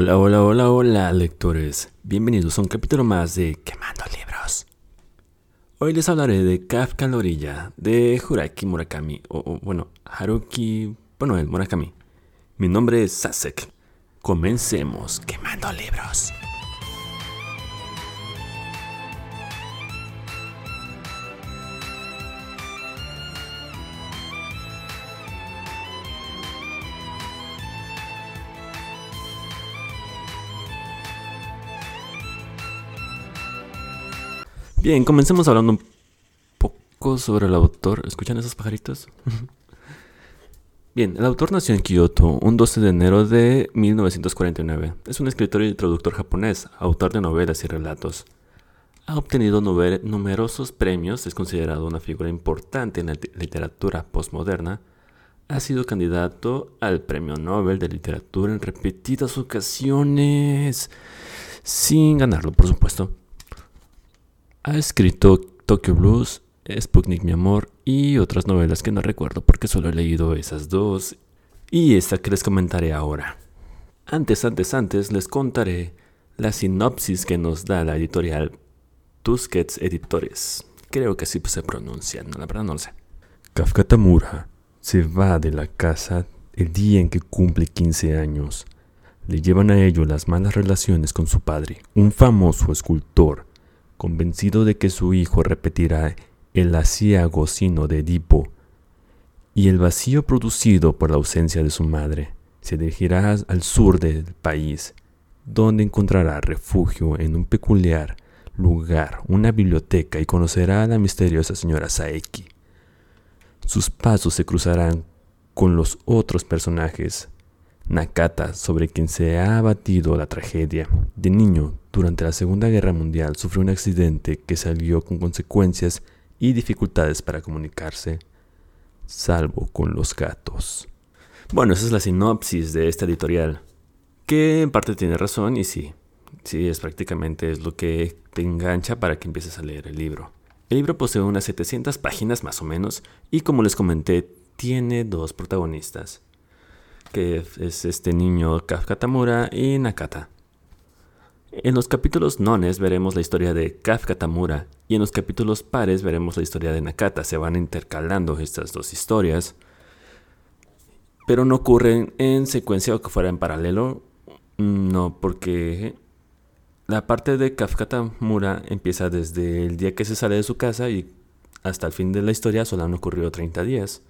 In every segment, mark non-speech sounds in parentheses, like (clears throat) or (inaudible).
Hola, hola, hola, hola, lectores. Bienvenidos a un capítulo más de Quemando Libros. Hoy les hablaré de Kafka en la orilla, de Huraki Murakami, o, bueno, Haruki, bueno, el Murakami. Mi nombre es Sasek. Comencemos quemando libros. Bien, comencemos hablando un poco sobre el autor. ¿Escuchan esos pajaritos? Bien, el autor nació en Kioto un 12 de enero de 1949. Es un escritor y traductor japonés, autor de novelas y relatos. Ha obtenido numerosos premios, es considerado una figura importante en la literatura postmoderna. Ha sido candidato al Premio Nobel de Literatura en repetidas ocasiones, sin ganarlo, por supuesto. Ha escrito Tokyo Blues, Sputnik Mi Amor y otras novelas que no recuerdo porque solo he leído esas dos y esta que les comentaré ahora. Antes, antes, antes les contaré la sinopsis que nos da la editorial Tusquets Editores. Creo que así se pronuncia, no, la verdad no lo sé. Kafka Tamura se va de la casa el día en que cumple 15 años. Le llevan a ello las malas relaciones con su padre, un famoso escultor convencido de que su hijo repetirá el asiago sino de Edipo y el vacío producido por la ausencia de su madre, se dirigirá al sur del país, donde encontrará refugio en un peculiar lugar, una biblioteca, y conocerá a la misteriosa señora Saeki. Sus pasos se cruzarán con los otros personajes Nakata, sobre quien se ha abatido la tragedia. De niño, durante la Segunda Guerra Mundial, sufrió un accidente que salió con consecuencias y dificultades para comunicarse, salvo con los gatos. Bueno, esa es la sinopsis de esta editorial, que en parte tiene razón y sí, sí, es prácticamente es lo que te engancha para que empieces a leer el libro. El libro posee unas 700 páginas más o menos y como les comenté, tiene dos protagonistas que es este niño Kafka Tamura y Nakata. En los capítulos nones veremos la historia de Kafka Tamura y en los capítulos pares veremos la historia de Nakata. Se van intercalando estas dos historias, pero no ocurren en secuencia o que fuera en paralelo. No, porque la parte de Kafka Tamura empieza desde el día que se sale de su casa y hasta el fin de la historia solo han ocurrido 30 días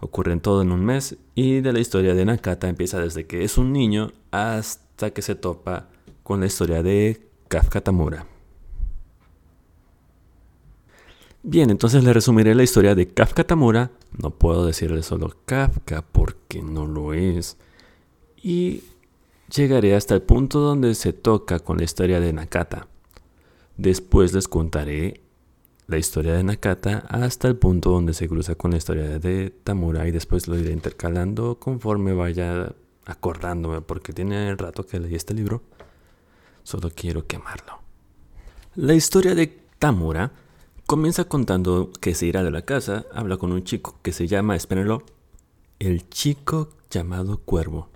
ocurren todo en un mes y de la historia de Nakata empieza desde que es un niño hasta que se topa con la historia de Kafka Tamura. Bien, entonces le resumiré la historia de Kafka Tamura. No puedo decirle solo Kafka porque no lo es. Y llegaré hasta el punto donde se toca con la historia de Nakata. Después les contaré la historia de Nakata hasta el punto donde se cruza con la historia de Tamura y después lo iré intercalando conforme vaya acordándome porque tiene el rato que leí este libro. Solo quiero quemarlo. La historia de Tamura comienza contando que se irá de la casa, habla con un chico que se llama, espérenlo, el chico llamado Cuervo.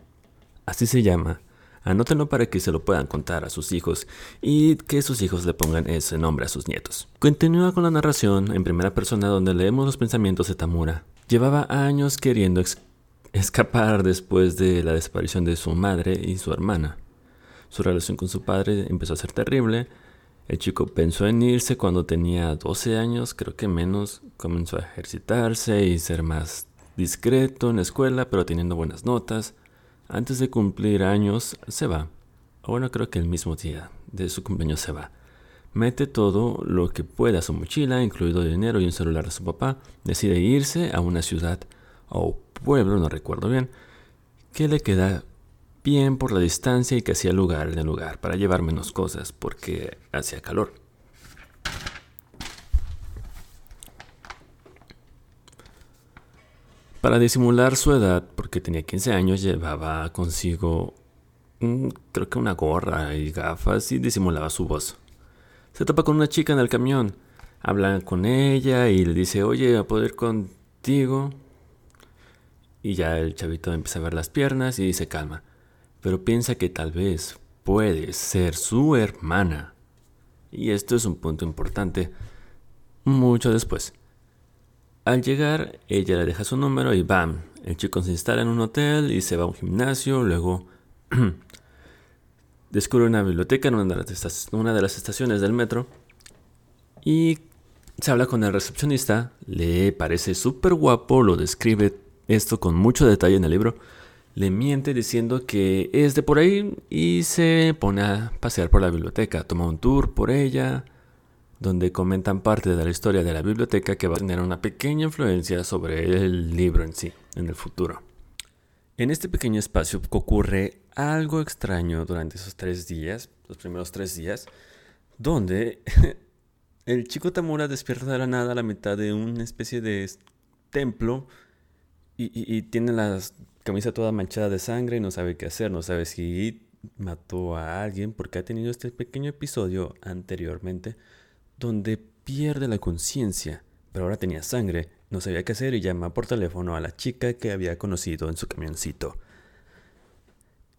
Así se llama Anótenlo para que se lo puedan contar a sus hijos y que sus hijos le pongan ese nombre a sus nietos. Continúa con la narración en primera persona donde leemos los pensamientos de Tamura. Llevaba años queriendo escapar después de la desaparición de su madre y su hermana. Su relación con su padre empezó a ser terrible. El chico pensó en irse cuando tenía 12 años, creo que menos. Comenzó a ejercitarse y ser más discreto en la escuela, pero teniendo buenas notas. Antes de cumplir años se va. Bueno, creo que el mismo día de su cumpleaños se va. Mete todo lo que pueda su mochila, incluido dinero y un celular de su papá. Decide irse a una ciudad o pueblo, no recuerdo bien, que le queda bien por la distancia y que hacía lugar en el lugar para llevar menos cosas porque hacía calor. Para disimular su edad, porque tenía 15 años, llevaba consigo creo que una gorra y gafas y disimulaba su voz. Se topa con una chica en el camión, habla con ella y le dice, oye, ¿a poder contigo? Y ya el chavito empieza a ver las piernas y se calma. pero piensa que tal vez puede ser su hermana. Y esto es un punto importante mucho después. Al llegar, ella le deja su número y ¡bam! El chico se instala en un hotel y se va a un gimnasio, luego (clears throat) descubre una biblioteca en una de, las estaciones del metro y se habla con el recepcionista, le parece súper guapo, lo describe esto con mucho detalle en el libro, le miente diciendo que es de por ahí y se pone a pasear por la biblioteca, toma un tour por ella, donde comentan parte de la historia de la biblioteca que va a tener una pequeña influencia sobre el libro en sí, en el futuro. En este pequeño espacio ocurre algo extraño durante esos tres días, los primeros tres días, donde (laughs) el chico Tamura despierta de la nada a la mitad de una especie de templo y, tiene la camisa toda manchada de sangre y no sabe qué hacer, no sabe si mató a alguien porque ha tenido este pequeño episodio anteriormente donde pierde la conciencia, pero ahora tenía sangre, no sabía qué hacer y llama por teléfono a la chica que había conocido en su camioncito.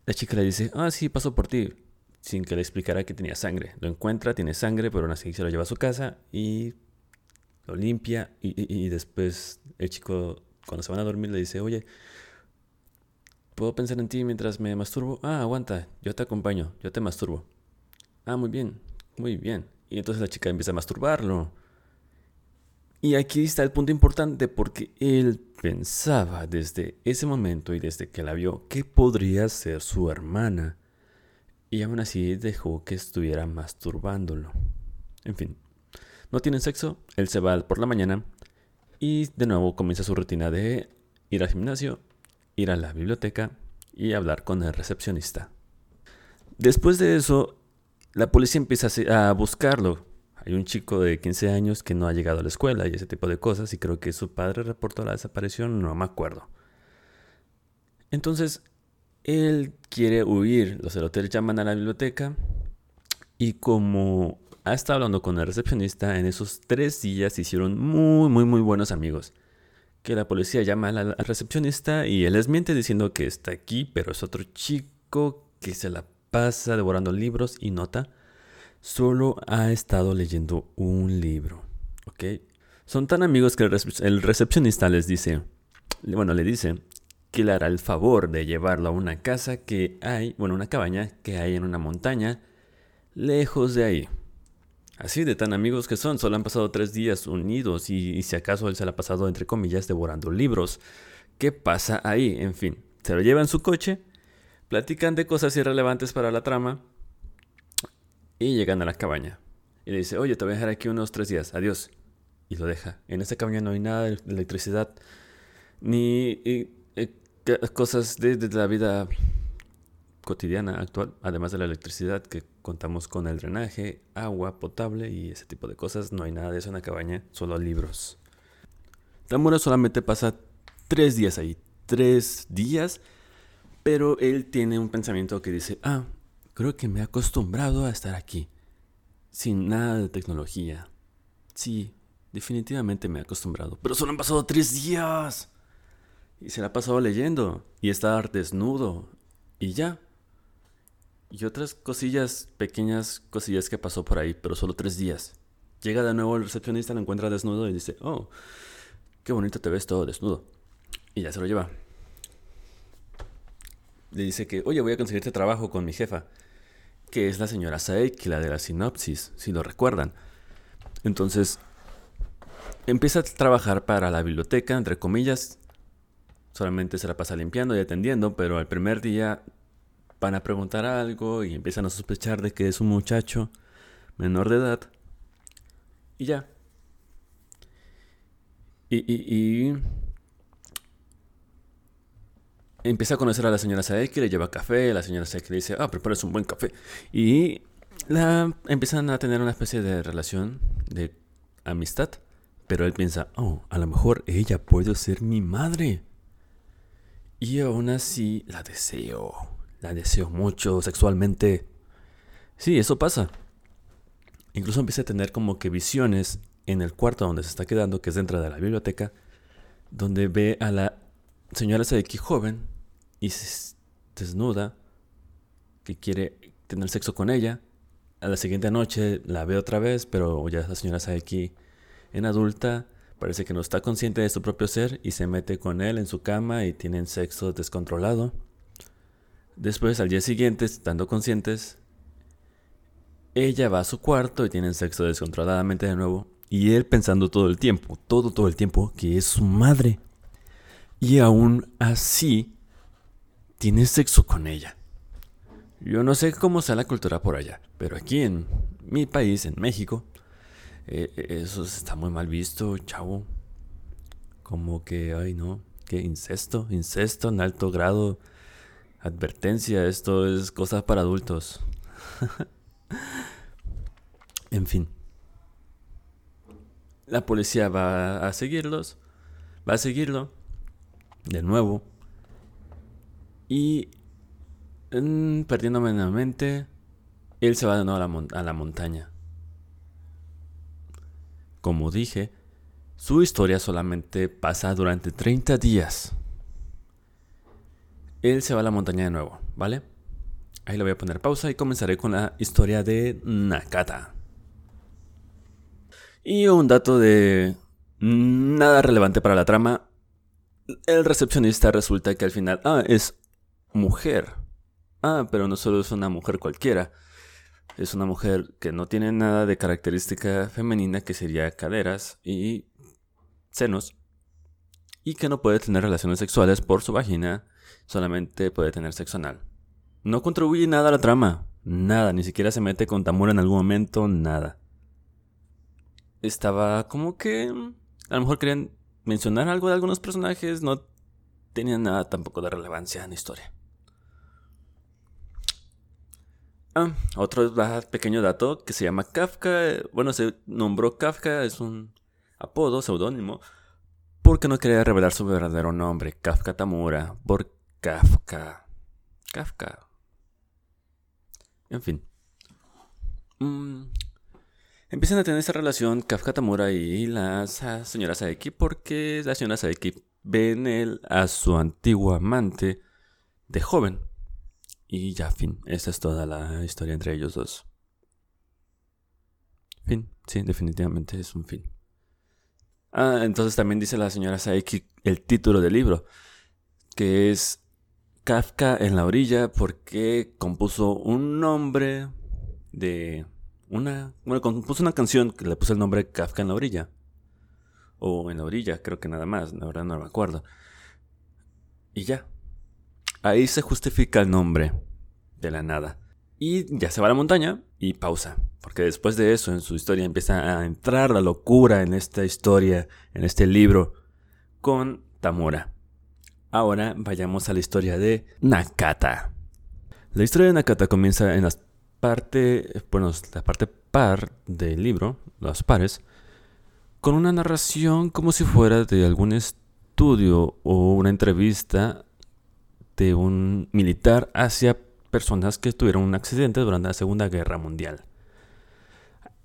La chica le dice, ah, sí, pasó por ti, sin que le explicara que tenía sangre. Lo encuentra, tiene sangre, pero aún así se lo lleva a su casa y lo limpia y, después el chico, cuando se van a dormir, le dice, oye, ¿puedo pensar en ti mientras me masturbo? Ah, aguanta, yo te acompaño, yo te masturbo. Ah, muy bien, muy bien. Y entonces la chica empieza a masturbarlo. Y aquí está el punto importante porque él pensaba desde ese momento y desde que la vio que podría ser su hermana. Y aún así dejó que estuviera masturbándolo. En fin, no tienen sexo, él se va por la mañana y de nuevo comienza su rutina de ir al gimnasio, ir a la biblioteca y hablar con el recepcionista. Después de eso, la policía empieza a buscarlo hay un chico de 15 años que no ha llegado a la escuela y ese tipo de cosas y creo que su padre reportó la desaparición, no me acuerdo. Entonces, él quiere huir, los hotel llaman a la biblioteca y como ha estado hablando con el recepcionista, en esos tres días hicieron muy, muy, muy buenos amigos. Que la policía llama al recepcionista y él les miente diciendo que está aquí, pero es otro chico que se la pasa devorando libros y nota solo ha estado leyendo un libro. ¿Ok? Son tan amigos que el, recepcionista les dice, bueno, le dice que le hará el favor de llevarlo a una casa que hay, bueno, una cabaña que hay en una montaña, lejos de ahí. Así de tan amigos que son, solo han pasado tres días unidos y, y si acaso él se la ha pasado, entre comillas, devorando libros. ¿Qué pasa ahí? En fin, se lo lleva en su coche, platican de cosas irrelevantes para la trama, y llegan a la cabaña. Y le dice, oye, te voy a dejar aquí unos tres días, adiós. Y lo deja. En esta cabaña no hay nada de electricidad, ni eh, cosas de, la vida cotidiana actual, además de la electricidad, que contamos con el drenaje, agua potable y ese tipo de cosas. No hay nada de eso en la cabaña, solo libros. Tamura solamente pasa tres días ahí, tres días, pero él tiene un pensamiento que dice, ah, Creo que me he acostumbrado a estar aquí, sin nada de tecnología. Sí, definitivamente me he acostumbrado. Pero solo han pasado tres días. Y se la ha pasado leyendo. Y estar desnudo. Y ya. Y otras cosillas, pequeñas cosillas que pasó por ahí, pero solo tres días. Llega de nuevo el recepcionista, lo encuentra desnudo y dice, oh, qué bonito te ves todo desnudo. Y ya se lo lleva. Le dice que, oye, voy a conseguirte trabajo con mi jefa que es la señora Saeki, la de la sinopsis, si lo recuerdan. Entonces, empieza a trabajar para la biblioteca, entre comillas. Solamente se la pasa limpiando y atendiendo, pero al primer día van a preguntar algo y empiezan a sospechar de que es un muchacho menor de edad. Y ya. Y, y empieza a conocer a la señora Saeki, le lleva café, la señora Saeki le dice, ah, preparas un buen café. Y la, empiezan a tener una especie de relación de amistad. Pero él piensa, oh, a lo mejor ella puede ser mi madre. Y aún así la deseo. La deseo mucho sexualmente. Sí, eso pasa. Incluso empieza a tener como que visiones en el cuarto donde se está quedando, que es dentro de la biblioteca, donde ve a la señora Saeki joven y se desnuda que quiere tener sexo con ella. A la siguiente noche la ve otra vez, pero ya la señora Saeki en adulta parece que no está consciente de su propio ser y se mete con él en su cama y tienen sexo descontrolado. Después, al día siguiente, estando conscientes, ella va a su cuarto y tienen sexo descontroladamente de nuevo. Y él pensando todo el tiempo, todo, todo el tiempo, que es su madre. Y aún así, tiene sexo con ella. Yo no sé cómo sea la cultura por allá, pero aquí en mi país, en México, eh, eso está muy mal visto, chavo. Como que, ay no, que incesto, incesto en alto grado. Advertencia, esto es cosa para adultos. (laughs) en fin. La policía va a seguirlos. Va a seguirlo. De nuevo. Y perdiéndome en la mente, él se va de nuevo a la, a la montaña. Como dije, su historia solamente pasa durante 30 días él se va a la montaña de nuevo, ¿vale? Ahí le voy a poner pausa y comenzaré con la historia de Nakata. Y un dato de nada relevante para la trama. El recepcionista resulta que al final, ah, es mujer. Ah, pero no solo es una mujer cualquiera. Es una mujer que no tiene nada de característica femenina que sería caderas y senos. Y que no puede tener relaciones sexuales por su vagina solamente puede tener sexo anal. No contribuye nada a la trama, nada, ni siquiera se mete con Tamura en algún momento, nada. Estaba como que... A lo mejor querían mencionar algo de algunos personajes, no tenían nada tampoco de relevancia en la historia. Ah, otro pequeño dato que se llama Kafka. Bueno, se nombró Kafka, es un apodo, seudónimo, porque no quería revelar su verdadero nombre, Kafka Tamura, por Kafka. Kafka. En fin. Mm, empiezan a tener esa relación Kafka Tamura y la señora Saeki porque la señora Saeki ve en él a su antiguo amante de joven. Y ya, fin. Esa es toda la historia entre ellos dos. Fin. Sí, definitivamente es un fin. Ah, entonces también dice la señora Saeki el título del libro, que es Kafka en la orilla porque compuso un nombre de una... Bueno, compuso una canción que le puso el nombre Kafka en la orilla. O en la orilla, creo que nada más, la verdad no me acuerdo. Y ya. Ahí se justifica el nombre de la nada. Y ya se va a la montaña y pausa. Porque después de eso en su historia empieza a entrar la locura en esta historia, en este libro, con Tamura. Ahora vayamos a la historia de Nakata. La historia de Nakata comienza en la parte, bueno, la parte par del libro, los pares, con una narración como si fuera de algún estudio o una entrevista de un militar hacia personas que tuvieron un accidente durante la Segunda Guerra Mundial.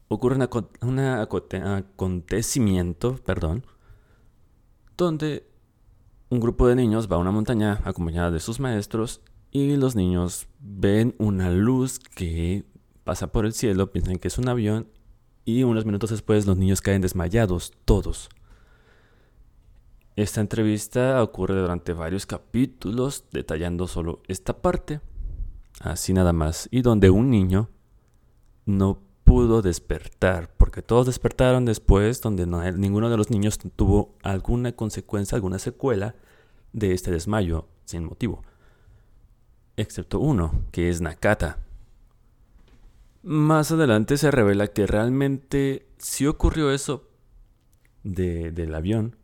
Ocurre un acontecimiento, perdón, donde un grupo de niños va a una montaña acompañada de sus maestros y los niños ven una luz que pasa por el cielo, piensan que es un avión y unos minutos después los niños caen desmayados, todos. Esta entrevista ocurre durante varios capítulos, detallando solo esta parte, así nada más, y donde un niño no pudo despertar, porque todos despertaron después, donde ninguno de los niños tuvo alguna consecuencia, alguna secuela de este desmayo sin motivo, excepto uno, que es Nakata. Más adelante se revela que realmente sí ocurrió eso del avión,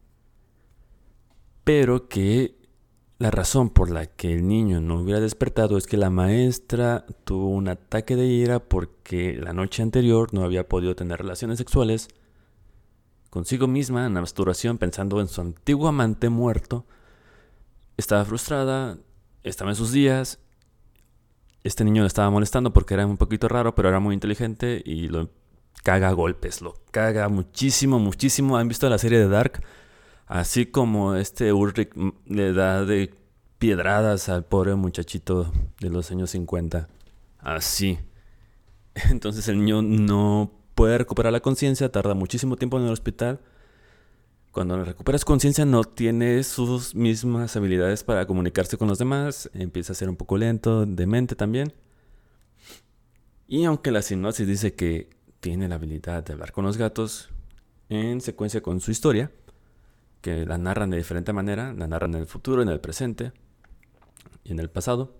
pero que la razón por la que el niño no hubiera despertado es que la maestra tuvo un ataque de ira porque la noche anterior no había podido tener relaciones sexuales consigo misma en la masturbación pensando en su antiguo amante muerto. Estaba frustrada, estaba en sus días. Este niño le estaba molestando porque era un poquito raro, pero era muy inteligente y lo caga a golpes, lo caga muchísimo, muchísimo. ¿Han visto la serie de Dark? Así como este Ulrich le da de piedradas al pobre muchachito de los años 50. así. (laughs) Entonces el niño no puede recuperar la conciencia, tarda muchísimo tiempo en el hospital. Cuando recuperas conciencia no tiene sus mismas habilidades para comunicarse con los demás, empieza a ser un poco lento, demente también. Y aunque la sinopsis dice que tiene la habilidad de hablar con los gatos, en secuencia con su historia, que la narran de diferente manera, la narran en el futuro, en el presente y en el pasado,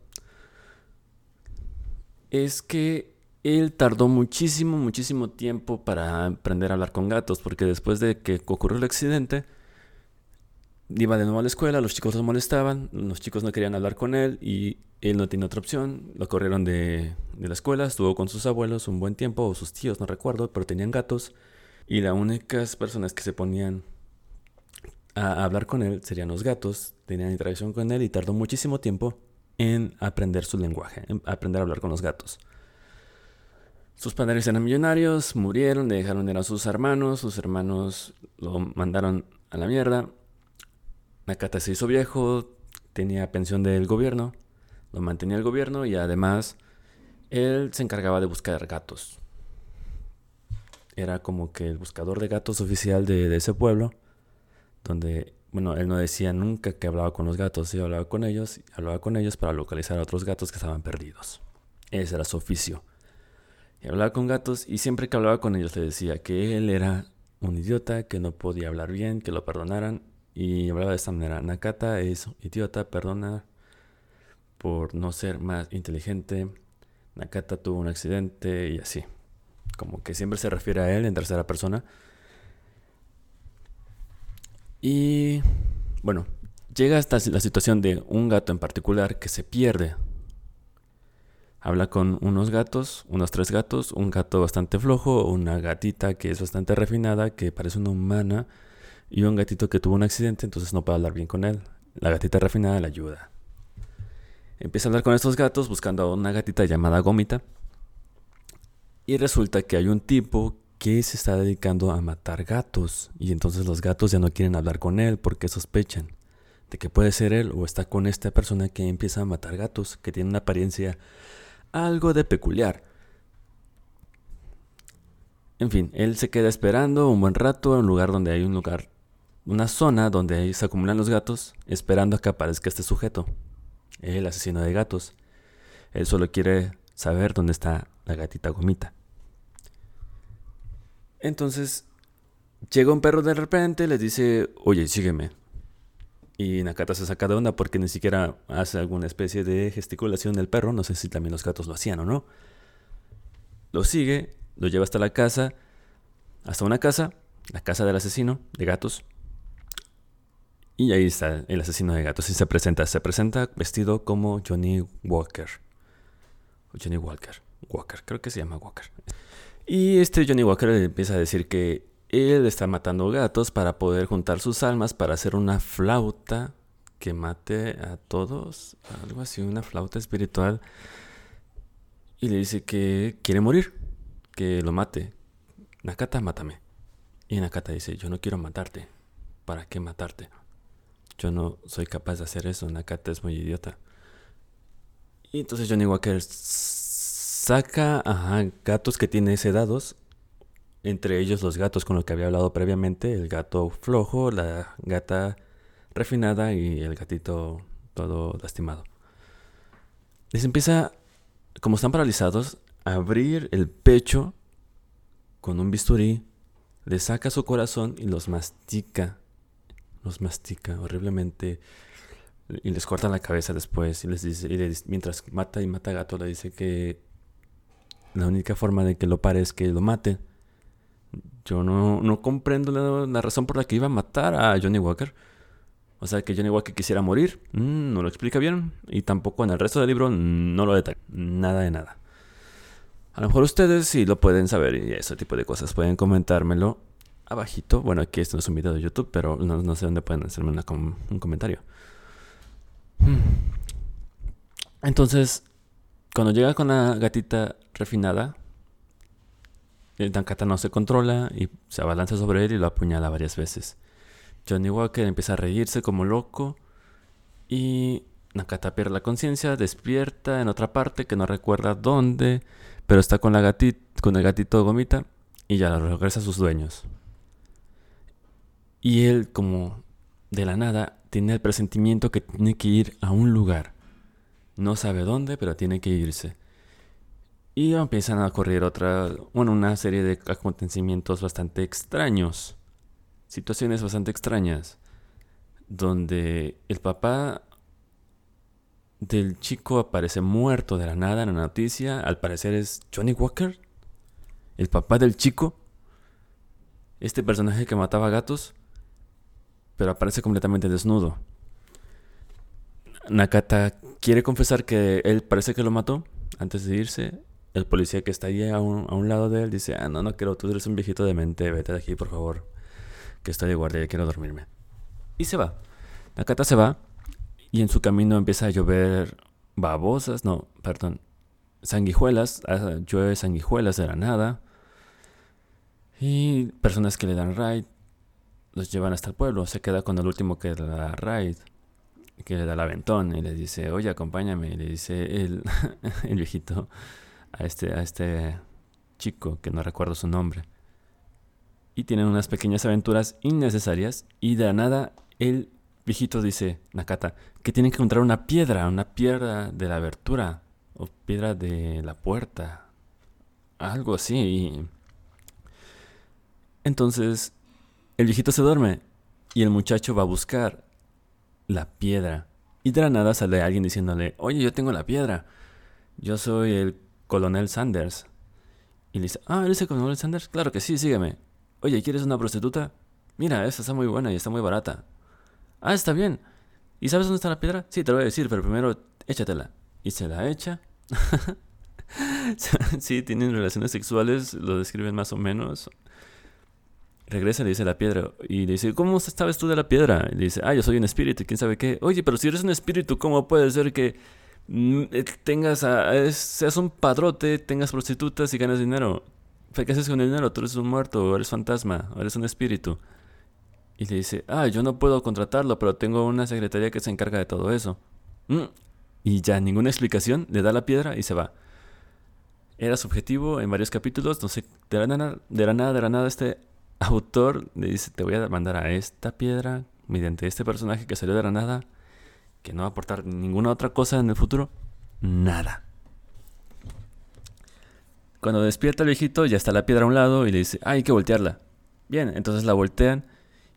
es que él tardó muchísimo, muchísimo tiempo para aprender a hablar con gatos, porque después de que ocurrió el accidente, iba de nuevo a la escuela, los chicos lo molestaban, los chicos no querían hablar con él y él no tenía otra opción, lo corrieron de, de la escuela, estuvo con sus abuelos un buen tiempo, o sus tíos, no recuerdo, pero tenían gatos, y las únicas personas que se ponían a hablar con él serían los gatos, tenían interacción con él y tardó muchísimo tiempo en aprender su lenguaje, en aprender a hablar con los gatos. Sus padres eran millonarios, murieron, le dejaron ir a sus hermanos, sus hermanos lo mandaron a la mierda. Nakata se hizo viejo, tenía pensión del gobierno, lo mantenía el gobierno y además él se encargaba de buscar gatos. Era como que el buscador de gatos oficial de, de ese pueblo donde, bueno, él no decía nunca que hablaba con los gatos, sí hablaba con ellos, hablaba con ellos para localizar a otros gatos que estaban perdidos. Ese era su oficio. Y hablaba con gatos y siempre que hablaba con ellos le decía que él era un idiota, que no podía hablar bien, que lo perdonaran. Y hablaba de esta manera, Nakata es idiota, perdona por no ser más inteligente. Nakata tuvo un accidente y así. Como que siempre se refiere a él en tercera persona. Y bueno, llega hasta la situación de un gato en particular que se pierde. Habla con unos gatos, unos tres gatos, un gato bastante flojo, una gatita que es bastante refinada, que parece una humana, y un gatito que tuvo un accidente, entonces no puede hablar bien con él. La gatita refinada le ayuda. Empieza a hablar con estos gatos buscando a una gatita llamada Gómita. Y resulta que hay un tipo que se está dedicando a matar gatos y entonces los gatos ya no quieren hablar con él porque sospechan de que puede ser él o está con esta persona que empieza a matar gatos, que tiene una apariencia algo de peculiar. En fin, él se queda esperando un buen rato en un lugar donde hay un lugar, una zona donde se acumulan los gatos, esperando a que aparezca este sujeto, el asesino de gatos. Él solo quiere saber dónde está la gatita gomita. Entonces, llega un perro de repente, les dice, oye, sígueme. Y Nakata se saca de onda porque ni siquiera hace alguna especie de gesticulación del perro. No sé si también los gatos lo hacían o no. Lo sigue, lo lleva hasta la casa, hasta una casa, la casa del asesino de gatos. Y ahí está el asesino de gatos y se presenta. Se presenta vestido como Johnny Walker. Johnny Walker. Walker, creo que se llama Walker. Y este Johnny Walker le empieza a decir que él está matando gatos para poder juntar sus almas para hacer una flauta que mate a todos, algo así, una flauta espiritual. Y le dice que quiere morir, que lo mate. Nakata, mátame. Y Nakata dice, yo no quiero matarte. ¿Para qué matarte? Yo no soy capaz de hacer eso. Nakata es muy idiota. Y entonces Johnny Walker saca gatos que tiene sedados, entre ellos los gatos con los que había hablado previamente, el gato flojo, la gata refinada y el gatito todo lastimado. Les empieza, como están paralizados, a abrir el pecho con un bisturí, le saca su corazón y los mastica, los mastica horriblemente y les corta la cabeza después y les dice, mientras mata y mata gato le dice que la única forma de que lo pare es que lo mate. Yo no, no comprendo la, razón por la que iba a matar a Johnny Walker. O sea, que Johnny Walker quisiera morir, mm, no lo explica bien. Y tampoco en el resto del libro no lo detalla. Nada de nada. A lo mejor ustedes sí lo pueden saber y ese tipo de cosas. Pueden comentármelo abajito. Bueno, aquí esto no es un video de YouTube, pero no, sé dónde pueden hacerme un comentario. Hmm. Entonces, cuando llega con la gatita refinada, el no se controla y se abalanza sobre él y lo apuñala varias veces. Johnny Walker empieza a reírse como loco y Nakata pierde la conciencia, despierta en otra parte que no recuerda dónde, pero está con, la con el gatito Gomita y ya regresa a sus dueños. Y él, como de la nada, tiene el presentimiento que tiene que ir a un lugar. No sabe dónde, pero tiene que irse. Y empiezan a ocurrir otra, bueno, una serie de acontecimientos bastante extraños. Situaciones bastante extrañas. Donde el papá del chico aparece muerto de la nada en la noticia. Al parecer es Johnny Walker. El papá del chico. Este personaje que mataba gatos. Pero aparece completamente desnudo. Nakata quiere confesar que él parece que lo mató antes de irse. El policía que está ahí a un, lado de él dice, ah, no, no quiero, tú eres un viejito de mente, vete de aquí, por favor, que estoy de guardia y quiero dormirme. Y se va. Nakata se va y en su camino empieza a llover babosas, no, perdón, sanguijuelas, ah, llueve sanguijuelas de la nada. Y personas que le dan ride los llevan hasta el pueblo. Se queda con el último que le da ride, que le da el aventón y le dice, oye, acompáñame. Y le dice el, (laughs) el viejito a este, a este chico, que no recuerdo su nombre. Y tienen unas pequeñas aventuras innecesarias y de nada él viejito dice, Nakata, que tienen que encontrar una piedra, una piedra de la abertura, o piedra de la puerta, algo así. Entonces, el viejito se duerme y el muchacho va a buscar la piedra. Y de la nada sale alguien diciéndole, oye, yo tengo la piedra. Yo soy el coronel Sanders. Y le dice, ah, ¿eres el coronel Sanders? Claro que sí, sígueme. Oye, ¿quieres una prostituta? Mira, esa está muy buena y está muy barata. Ah, está bien. ¿Y sabes dónde está la piedra? Sí, te lo voy a decir, pero primero échatela. Y se la echa. (laughs) sí, tienen relaciones sexuales, lo describen más o menos. Regresa y le dice la piedra. Y le dice, ¿cómo sabes tú de la piedra? Y le dice, ah, yo soy un espíritu, quién sabe qué. Oye, pero si eres un espíritu, ¿cómo puede ser que mm, eh, tengas a, seas un padrote, tengas prostitutas y ganas dinero? ¿Qué haces con el dinero? Tú eres un muerto, o eres fantasma, o eres un espíritu. Y le dice, ah, yo no puedo contratarlo, pero tengo una secretaria que se encarga de todo eso. Mm. Y ya, ninguna explicación, le da la piedra y se va. Era subjetivo en varios capítulos, no sé, de la nada, de la nada, de la nada, este autor le dice, te voy a mandar a esta piedra mediante este personaje que salió de la nada, que no va a aportar ninguna otra cosa en el futuro, nada. Cuando despierta el viejito, ya está la piedra a un lado y le dice, ah, hay que voltearla. Bien, entonces la voltean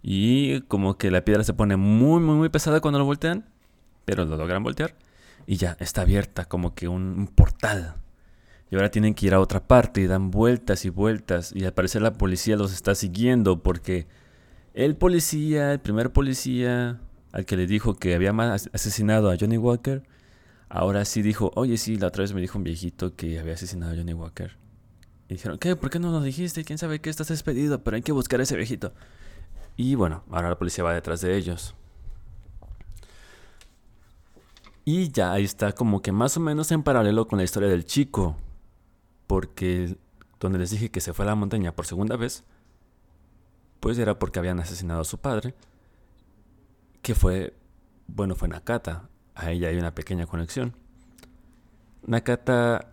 y como que la piedra se pone muy, muy, muy pesada cuando lo voltean. Pero lo logran voltear. Y ya, está abierta como que un, portal. Y ahora tienen que ir a otra parte y dan vueltas y vueltas. Y al parecer la policía los está siguiendo porque el policía, el primer policía al que le dijo que había asesinado a Johnny Walker, ahora sí dijo, oye sí, la otra vez me dijo un viejito que había asesinado a Johnny Walker. Y dijeron, ¿qué? ¿Por qué no nos dijiste? ¿Quién sabe qué? Estás despedido, pero hay que buscar a ese viejito. Y bueno, ahora la policía va detrás de ellos. Y ya ahí está como que más o menos en paralelo con la historia del chico. Porque donde les dije que se fue a la montaña por segunda vez, pues era porque habían asesinado a su padre. Que fue, bueno, fue Nakata. A ella hay una pequeña conexión. Nakata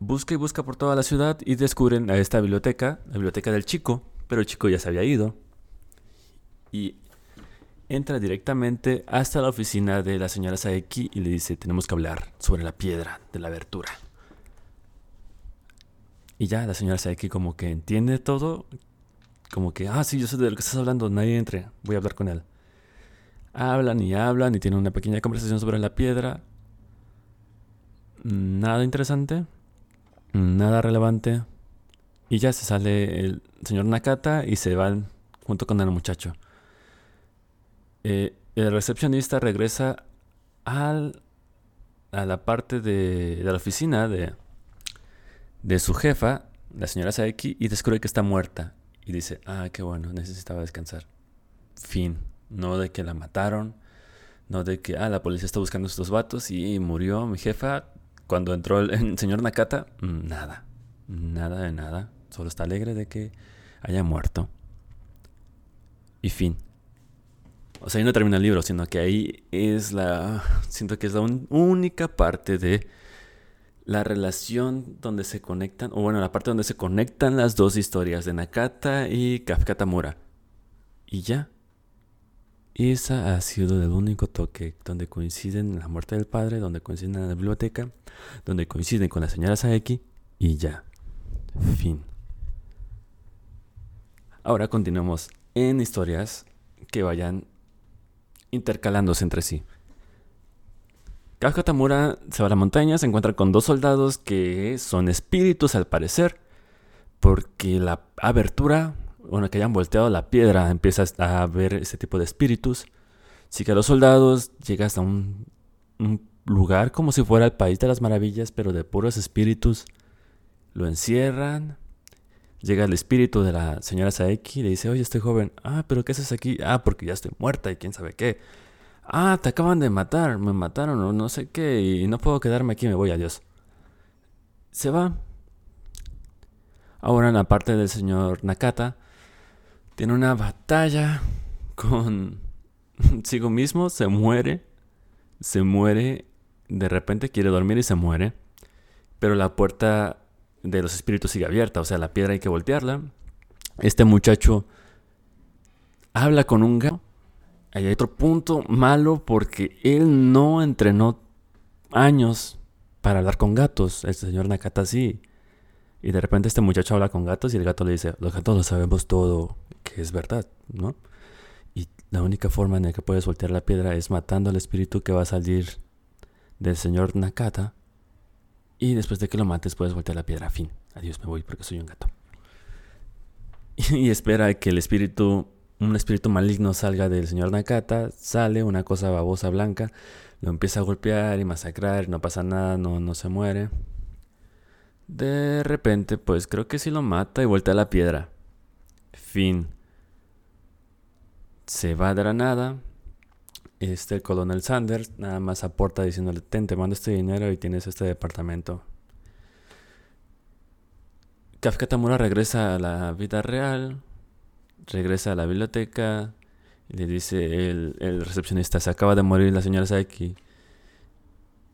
busca y busca por toda la ciudad y descubren a esta biblioteca, la biblioteca del chico, pero el chico ya se había ido y entra directamente hasta la oficina de la señora Saeki y le dice, tenemos que hablar sobre la piedra de la abertura. Y ya la señora Saeki como que entiende todo, como que, ah, sí, yo sé de lo que estás hablando, nadie entre, voy a hablar con él. Hablan y hablan y tienen una pequeña conversación sobre la piedra. Nada interesante, nada relevante. Y ya se sale el señor Nakata y se van junto con el muchacho. Eh, el recepcionista regresa al, a la parte de, la oficina de, de su jefa, la señora Saeki, y descubre que está muerta. Y dice, ah, qué bueno, necesitaba descansar. Fin. No de que la mataron, no de que, ah, la policía está buscando estos vatos y murió mi jefa. Cuando entró el, señor Nakata, mm, nada, nada de nada. Solo está alegre de que haya muerto. Y fin. O sea, ahí no termina el libro, sino que ahí es la. Siento que es la única parte de la relación donde se conectan, o bueno, la parte donde se conectan las dos historias de Nakata y Kafka Tamura. Y ya. Esa ha sido el único toque donde coinciden la muerte del padre, donde coinciden en la biblioteca, donde coinciden con la señora Saeki y ya. Fin. Ahora continuamos en historias que vayan intercalándose entre sí. Kafka Tamura se va a la montaña, se encuentra con dos soldados que son espíritus al parecer, porque la abertura, bueno, que hayan volteado la piedra, empieza a ver ese tipo de espíritus. Así que los soldados llegan hasta un, un lugar como si fuera el país de las maravillas, pero de puros espíritus. Lo encierran. Llega el espíritu de la señora Saeki y le dice, oye, estoy joven. Ah, pero ¿qué haces aquí? Ah, porque ya estoy muerta y quién sabe qué. Ah, te acaban de matar, me mataron o no sé qué y no puedo quedarme aquí, me voy, adiós. Se va. Ahora en la parte del señor Nakata, tiene una batalla con (laughs) sigo mismo, se muere, se muere, de repente quiere dormir y se muere, pero la puerta de los espíritus sigue abierta, o sea, la piedra hay que voltearla. Este muchacho habla con un gato. Hay otro punto malo porque él no entrenó años para hablar con gatos. El señor Nakata sí. Y de repente este muchacho habla con gatos y el gato le dice, los gatos lo sabemos todo, que es verdad, ¿no? Y la única forma en la que puedes voltear la piedra es matando al espíritu que va a salir del señor Nakata y después de que lo mates puedes voltear la piedra. Fin. Adiós, me voy porque soy un gato. (laughs) Y espera que el espíritu, un espíritu maligno salga del señor Nakata. Sale una cosa babosa blanca. Lo empieza a golpear y masacrar. No pasa nada, no, no se muere. De repente, pues creo que sí lo mata y voltea la piedra. Fin. Se va de la nada este el coronel Sanders nada más aporta diciéndole, ten, te mando este dinero y tienes este departamento. Kafka Tamura regresa a la vida real, regresa a la biblioteca y le dice el, el recepcionista, se acaba de morir la señora Saeki.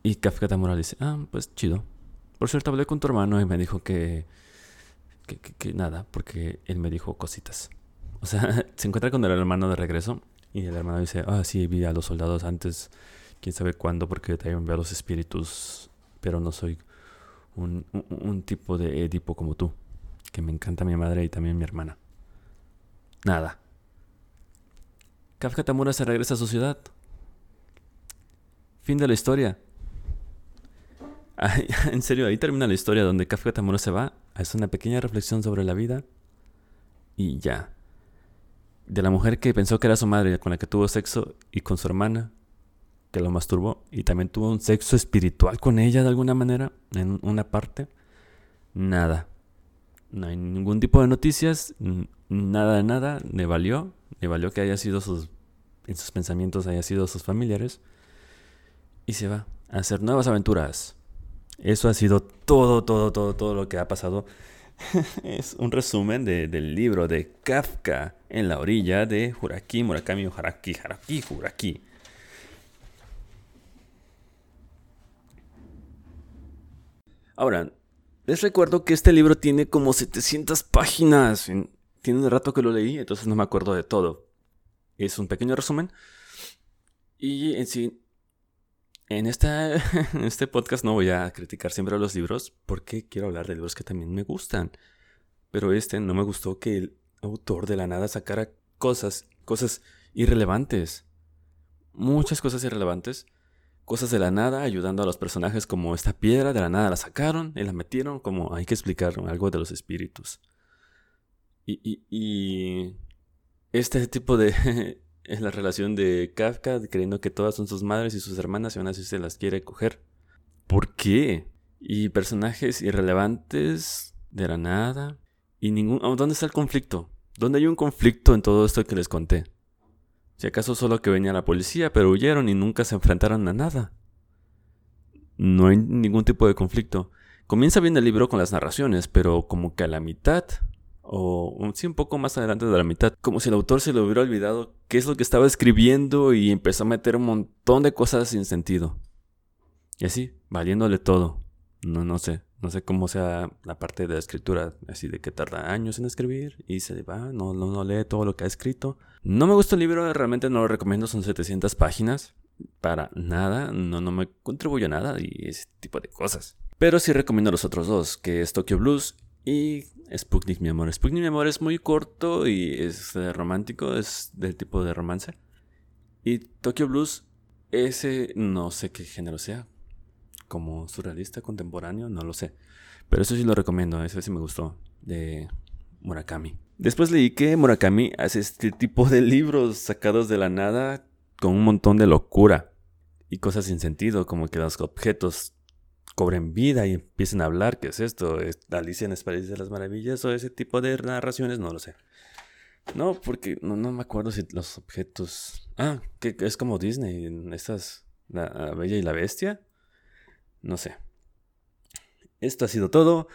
Y Kafka Tamura dice, ah, pues chido. Por cierto, hablé con tu hermano y me dijo que, que, que, nada, porque él me dijo cositas. O sea, (laughs) se encuentra con el hermano de regreso y el hermano dice, ah, sí, vi a los soldados antes, quién sabe cuándo, porque también veo a los espíritus, pero no soy un, un, tipo de Edipo como tú, que me encanta mi madre y también mi hermana. Nada. Kafka Tamura se regresa a su ciudad. Fin de la historia. (laughs) en serio, ahí termina la historia donde Kafka Tamura se va. Es una pequeña reflexión sobre la vida. Y ya de la mujer que pensó que era su madre, con la que tuvo sexo, y con su hermana, que lo masturbó, y también tuvo un sexo espiritual con ella de alguna manera, en una parte, nada. No hay ningún tipo de noticias, nada de nada, le valió, le valió que haya sido sus, en sus pensamientos haya sido sus familiares, y se va a hacer nuevas aventuras. Eso ha sido todo, todo, todo, todo lo que ha pasado (laughs) es un resumen del libro de Kafka en la orilla de Juraki, Murakami Haraki, Haraki, Juraki. Ahora, les recuerdo que este libro tiene como 700 páginas. Tiene un rato que lo leí, entonces no me acuerdo de todo. Es un pequeño resumen. Y en sí, (laughs) en, este podcast no voy a criticar siempre los libros porque quiero hablar de libros que también me gustan. Pero este no me gustó que el autor de la nada sacara cosas, cosas irrelevantes. Muchas cosas irrelevantes. Cosas de la nada ayudando a los personajes como esta piedra de la nada la sacaron y la metieron como hay que explicar algo de los espíritus. Y, y, este tipo de (laughs) es la relación de Kafka creyendo que todas son sus madres y sus hermanas y aún así se las quiere coger. ¿Por qué? Y personajes irrelevantes de la nada. Y ningún... Oh, ¿Dónde está el conflicto? ¿Dónde hay un conflicto en todo esto que les conté? Si acaso solo que venía la policía, pero huyeron y nunca se enfrentaron a nada. No hay ningún tipo de conflicto. Comienza bien el libro con las narraciones, pero como que a la mitad o sí un poco más adelante de la mitad, como si el autor se le hubiera olvidado qué es lo que estaba escribiendo y empezó a meter un montón de cosas sin sentido. Y así, valiéndole todo. No, no sé, no sé cómo sea la parte de la escritura, así de que tarda años en escribir y se va, no, no, no lee todo lo que ha escrito. No me gusta el libro, realmente no lo recomiendo, son 700 páginas. Para nada, no, no me contribuye a nada y ese tipo de cosas. Pero sí recomiendo los otros dos, que es Tokyo Blues y Sputnik, mi amor. Sputnik, mi amor, es muy corto y es romántico, es del tipo de romance. Y Tokyo Blues, ese no sé qué género sea. Como surrealista, contemporáneo, no lo sé. Pero eso sí lo recomiendo, ese sí me gustó, de Murakami. Después leí que Murakami hace este tipo de libros sacados de la nada con un montón de locura y cosas sin sentido, como que los objetos cobren vida y empiecen a hablar, ¿qué es esto? ¿Es Alicia en el País de las Maravillas o ese tipo de narraciones? No lo sé. No, porque no, me acuerdo si los objetos... Ah, que, es como Disney, en estas... La, Bella y la Bestia. No sé. Esto ha sido todo.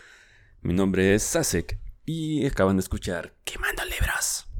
Mi nombre es Sasek y acaban de escuchar Quemando Libros.